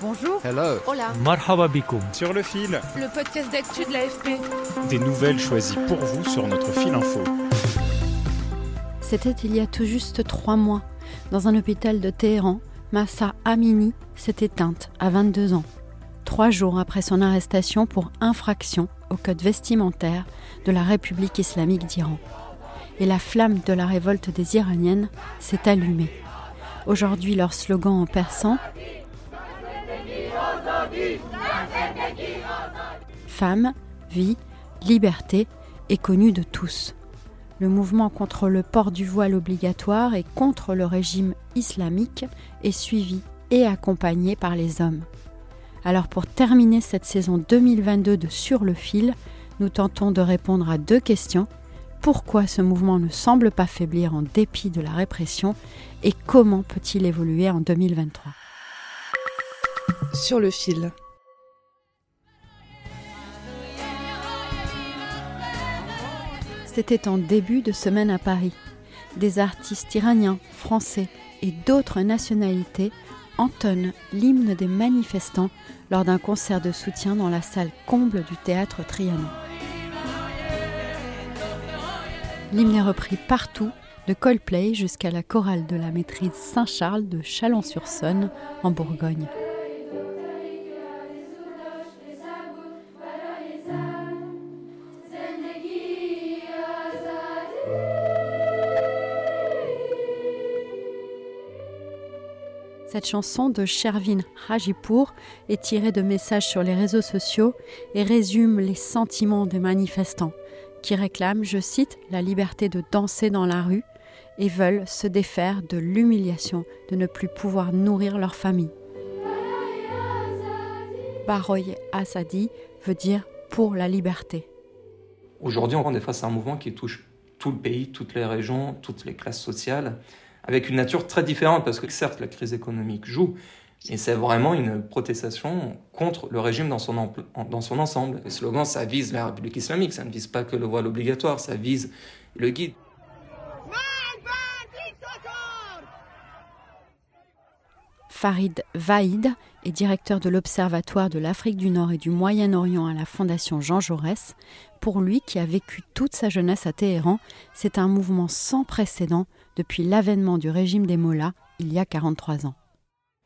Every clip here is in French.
Bonjour. Hello. Hola. Marhaba bikoum. Sur le fil, Le podcast d'actu de l'AFP. des nouvelles choisies pour vous sur notre fil info. C'était il y a tout juste trois mois. Dans un hôpital de Téhéran, Massa Amini s'est éteinte à 22 ans. Trois jours après son arrestation pour infraction au code vestimentaire de la République islamique d'Iran. Et la flamme de la révolte des Iraniennes s'est allumée. Aujourd'hui, leur slogan en persan Femme, vie, liberté est connu de tous. Le mouvement contre le port du voile obligatoire et contre le régime islamique est suivi et accompagné par les hommes. Alors pour terminer cette saison 2022 de Sur le fil, nous tentons de répondre à deux questions. Pourquoi ce mouvement ne semble pas faiblir en dépit de la répression et comment peut-il évoluer en 2023 Sur le fil. C'était en début de semaine à Paris. Des artistes iraniens, français et d'autres nationalités entonnent l'hymne des manifestants lors d'un concert de soutien dans la salle comble du théâtre Trianon. L'hymne est repris partout, de Coldplay jusqu'à la chorale de la maîtrise Saint-Charles de Chalon-sur-Saône, en Bourgogne. Cette chanson de Shervin Hajipour est tirée de messages sur les réseaux sociaux et résume les sentiments des manifestants qui réclament, je cite, la liberté de danser dans la rue et veulent se défaire de l'humiliation de ne plus pouvoir nourrir leur famille. Baroy Asadi veut dire pour la liberté. Aujourd'hui, on est face à un mouvement qui touche tout le pays, toutes les régions, toutes les classes sociales, avec une nature très différente, parce que certes, la crise économique joue, mais c'est vraiment une protestation contre le régime dans son, dans son ensemble. Le slogan, ça vise la République islamique, ça ne vise pas que le voile obligatoire, ça vise le guide. Farid Vaïd est directeur de l'Observatoire de l'Afrique du Nord et du Moyen-Orient à la Fondation Jean Jaurès. Pour lui, qui a vécu toute sa jeunesse à Téhéran, c'est un mouvement sans précédent depuis l'avènement du régime des Mollahs il y a 43 ans.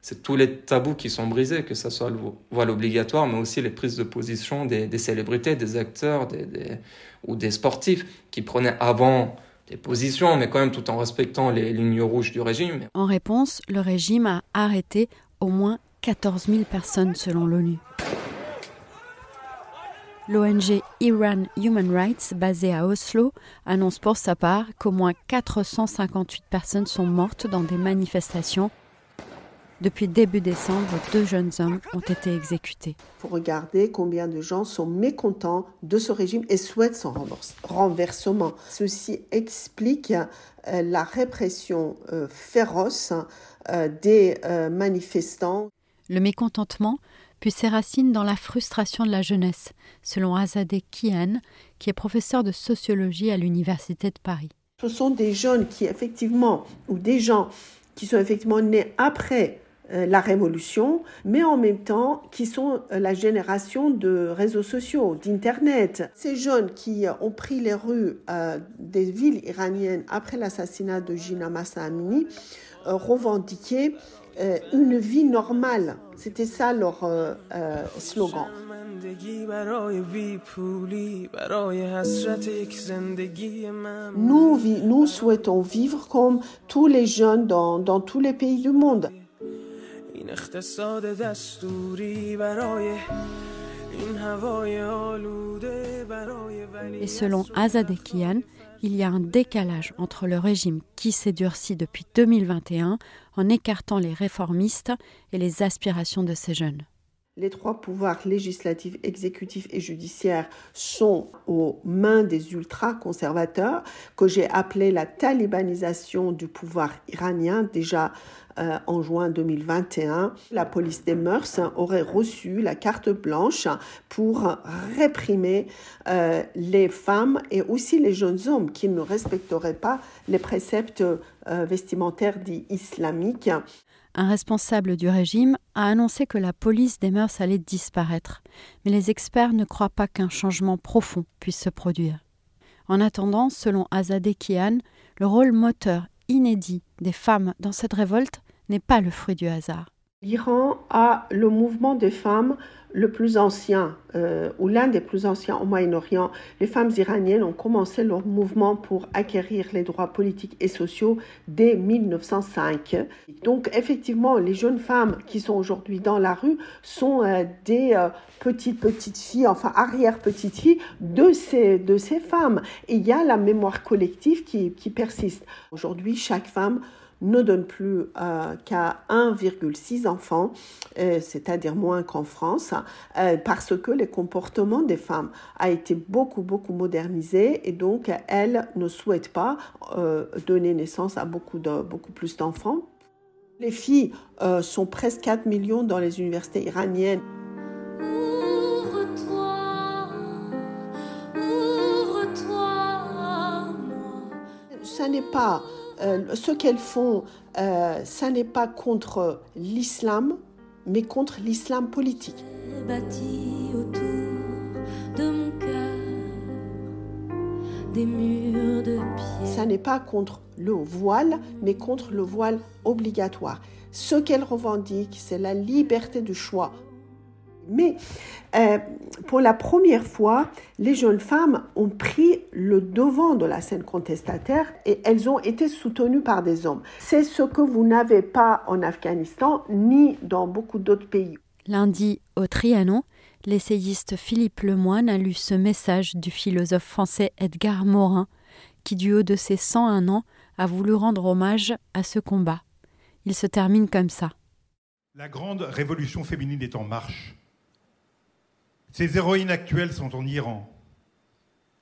C'est tous les tabous qui sont brisés, que ce soit le vo- voile obligatoire, mais aussi les prises de position des, des célébrités, des acteurs des, des- ou des sportifs qui prenaient avant des positions, mais quand même tout en respectant les lignes rouges du régime. En réponse, le régime a arrêté au moins 14 000 personnes selon l'ONU. L'ONG Iran Human Rights, basée à Oslo, annonce pour sa part qu'au moins 458 personnes sont mortes dans des manifestations. Depuis début décembre, deux jeunes hommes ont été exécutés. pour regarder combien de gens sont mécontents de ce régime et souhaitent son renverse- renversement. Ceci explique euh, la répression euh, féroce euh, des manifestants. Le mécontentement puis ses racines dans la frustration de la jeunesse, selon Azadeh Kian, qui est professeur de sociologie à l'Université de Paris. Ce sont des jeunes qui effectivement, ou des gens qui sont effectivement nés après euh, la révolution, mais en même temps qui sont euh, la génération de réseaux sociaux, d'Internet. Ces jeunes qui euh, ont pris les rues des villes iraniennes après l'assassinat de Gina Massa revendiquaient une vie normale. C'était ça leur slogan. Nous, souhaitons vivre comme tous les jeunes dans tous les pays du monde. این اقتصاد دستوری برای این هوای آلوده برای ولی Et selon Azadeh Kian, il y a un décalage entre le régime qui s'est durci depuis 2021 en écartant les réformistes et les aspirations de ces jeunes. Les trois pouvoirs législatifs, exécutifs et judiciaires sont aux mains des ultra-conservateurs, que j'ai appelé la talibanisation du pouvoir iranien déjà euh, en juin 2021. La police des mœurs aurait reçu la carte blanche pour réprimer euh, les femmes et aussi les jeunes hommes qui ne respecteraient pas les préceptes euh, vestimentaires dits islamiques un responsable du régime a annoncé que la police des mœurs allait disparaître, mais les experts ne croient pas qu'un changement profond puisse se produire. En attendant, selon Azadeh Kian, le rôle moteur inédit des femmes dans cette révolte n'est pas le fruit du hasard. L'Iran a le mouvement des femmes le plus ancien, euh, ou l'un des plus anciens au Moyen-Orient. Les femmes iraniennes ont commencé leur mouvement pour acquérir les droits politiques et sociaux dès 1905. Donc effectivement, les jeunes femmes qui sont aujourd'hui dans la rue sont euh, des euh, petites petites filles, enfin arrière-petites filles de ces, de ces femmes. Et il y a la mémoire collective qui, qui persiste. Aujourd'hui, chaque femme ne donne plus euh, qu'à 1,6 enfants, euh, c'est-à-dire moins qu'en France, euh, parce que le comportement des femmes a été beaucoup, beaucoup modernisé et donc elles ne souhaitent pas donner naissance à beaucoup, de, beaucoup plus d'enfants. Les filles sont presque 4 millions dans les universités iraniennes. Ça n'est pas euh, ce qu'elles font, euh, ça n'est pas contre l'islam, mais contre l'islam politique. Ça n'est pas contre le voile, mais contre le voile obligatoire. Ce qu'elles revendiquent, c'est la liberté de choix mais euh, pour la première fois, les jeunes femmes ont pris le devant de la scène contestataire et elles ont été soutenues par des hommes. C'est ce que vous n'avez pas en Afghanistan ni dans beaucoup d'autres pays. Lundi, au Trianon, l'essayiste Philippe Lemoine a lu ce message du philosophe français Edgar Morin, qui du haut de ses 101 ans a voulu rendre hommage à ce combat. Il se termine comme ça. La grande révolution féminine est en marche. Ces héroïnes actuelles sont en Iran.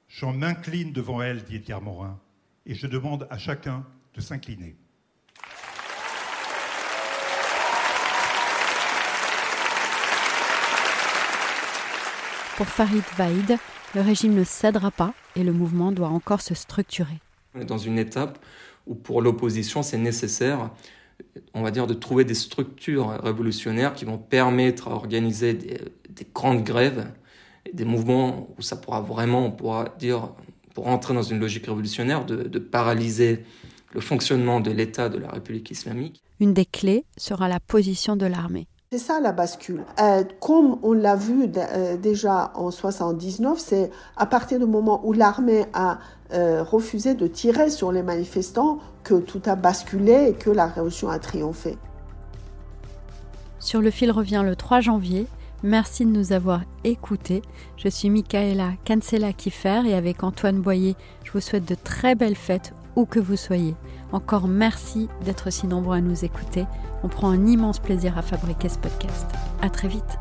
Je m'incline devant elles, dit Edgar Morin, et je demande à chacun de s'incliner. Pour Farid Vaïd, le régime ne cédera pas et le mouvement doit encore se structurer. On est dans une étape où pour l'opposition, c'est nécessaire on va dire, de trouver des structures révolutionnaires qui vont permettre à organiser des, grandes grèves et des mouvements où ça pourra vraiment, on pourra dire, pour entrer dans une logique révolutionnaire, de, paralyser le fonctionnement de l'État de la République islamique. Une des clés sera la position de l'armée. C'est ça la bascule. Euh, comme on l'a vu euh, déjà en 79, c'est à partir du moment où l'armée a euh, refusé de tirer sur les manifestants que tout a basculé et que la révolution a triomphé. Sur le fil revient le 3 janvier. Merci de nous avoir écoutés. Je suis Michaela Cancela Kiffer et avec Antoine Boyer, je vous souhaite de très belles fêtes où que vous soyez. Encore merci d'être si nombreux à nous écouter. On prend un immense plaisir à fabriquer ce podcast. À très vite.